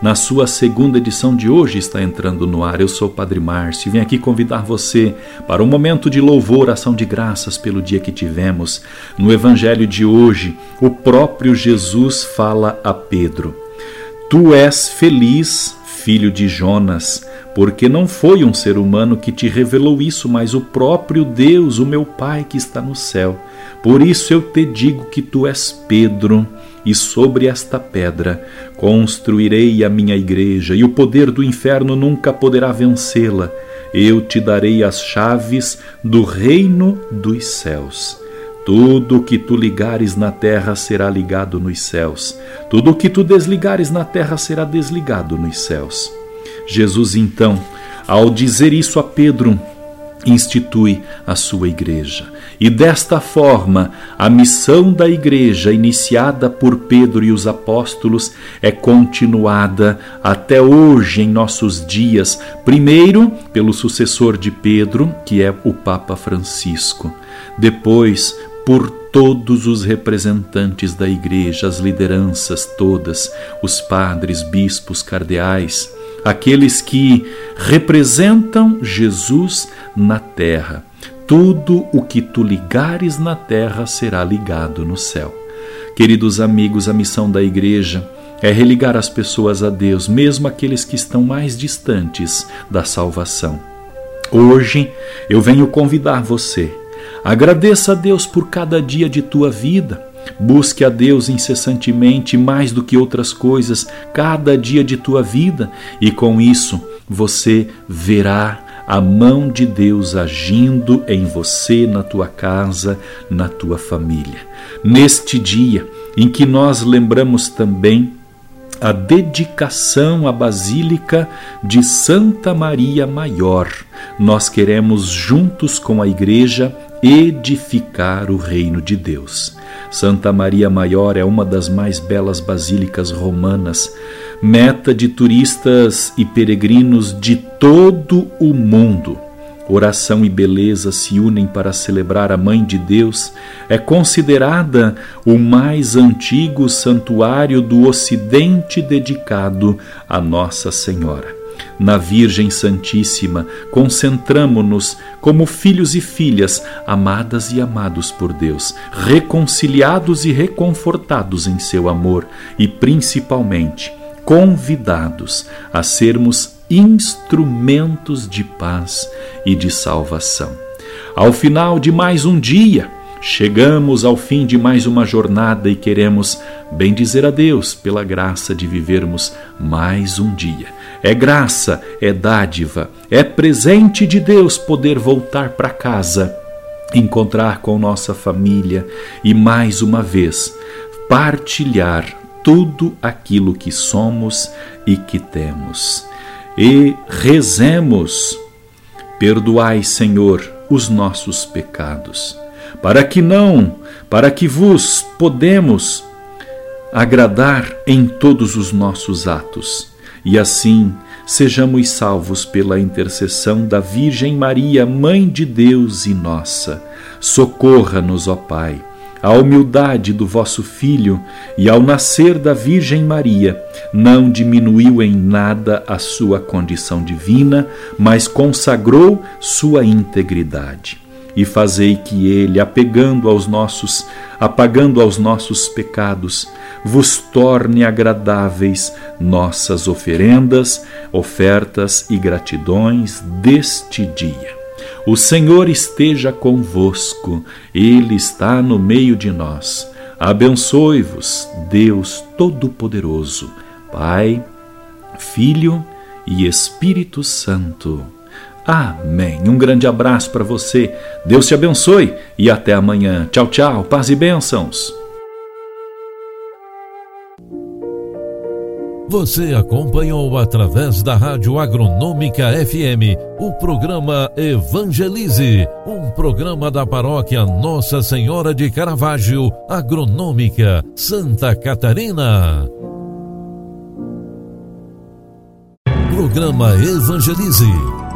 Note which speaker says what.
Speaker 1: na sua segunda edição de hoje está entrando no ar. Eu sou o Padre Márcio e vim aqui convidar você para um momento de louvor, ação de graças pelo dia que tivemos. No Evangelho de hoje, o próprio Jesus fala a Pedro: Tu és feliz, filho de Jonas porque não foi um ser humano que te revelou isso, mas o próprio Deus, o meu Pai que está no céu. Por isso eu te digo que tu és Pedro, e sobre esta pedra construirei a minha igreja, e o poder do inferno nunca poderá vencê-la. Eu te darei as chaves do reino dos céus. Tudo o que tu ligares na terra será ligado nos céus. Tudo o que tu desligares na terra será desligado nos céus. Jesus, então, ao dizer isso a Pedro, institui a sua igreja. E desta forma, a missão da igreja, iniciada por Pedro e os apóstolos, é continuada até hoje em nossos dias, primeiro pelo sucessor de Pedro, que é o Papa Francisco, depois por todos os representantes da igreja, as lideranças todas, os padres, bispos, cardeais, aqueles que representam Jesus na terra. Tudo o que tu ligares na terra será ligado no céu. Queridos amigos, a missão da igreja é religar as pessoas a Deus, mesmo aqueles que estão mais distantes da salvação. Hoje eu venho convidar você. Agradeça a Deus por cada dia de tua vida Busque a Deus incessantemente, mais do que outras coisas, cada dia de tua vida, e com isso você verá a mão de Deus agindo em você, na tua casa, na tua família. Neste dia em que nós lembramos também a dedicação à Basílica de Santa Maria Maior, nós queremos, juntos com a Igreja, edificar o reino de Deus. Santa Maria Maior é uma das mais belas basílicas romanas, meta de turistas e peregrinos de todo o mundo. Oração e beleza se unem para celebrar a Mãe de Deus. É considerada o mais antigo santuário do Ocidente dedicado a Nossa Senhora na Virgem Santíssima, concentramo-nos como filhos e filhas, amadas e amados por Deus, reconciliados e reconfortados em seu amor e, principalmente, convidados a sermos instrumentos de paz e de salvação. Ao final de mais um dia, Chegamos ao fim de mais uma jornada e queremos bendizer a Deus pela graça de vivermos mais um dia. É graça, é dádiva, é presente de Deus poder voltar para casa, encontrar com nossa família e mais uma vez partilhar tudo aquilo que somos e que temos. E rezemos: Perdoai, Senhor, os nossos pecados para que não, para que vos podemos agradar em todos os nossos atos, e assim sejamos salvos pela intercessão da Virgem Maria, Mãe de Deus e nossa. Socorra-nos, ó Pai, a humildade do vosso Filho e ao nascer da Virgem Maria, não diminuiu em nada a sua condição divina, mas consagrou sua integridade e fazei que ele, apegando aos nossos, apagando aos nossos pecados, vos torne agradáveis nossas oferendas, ofertas e gratidões deste dia. O Senhor esteja convosco, Ele está no meio de nós. Abençoe-vos, Deus Todo-Poderoso, Pai, Filho e Espírito Santo. Amém. Um grande abraço para você. Deus te abençoe e até amanhã. Tchau, tchau. Paz e bênçãos.
Speaker 2: Você acompanhou através da Rádio Agronômica FM o programa Evangelize, um programa da paróquia Nossa Senhora de Caravaggio, Agronômica, Santa Catarina. Programa Evangelize.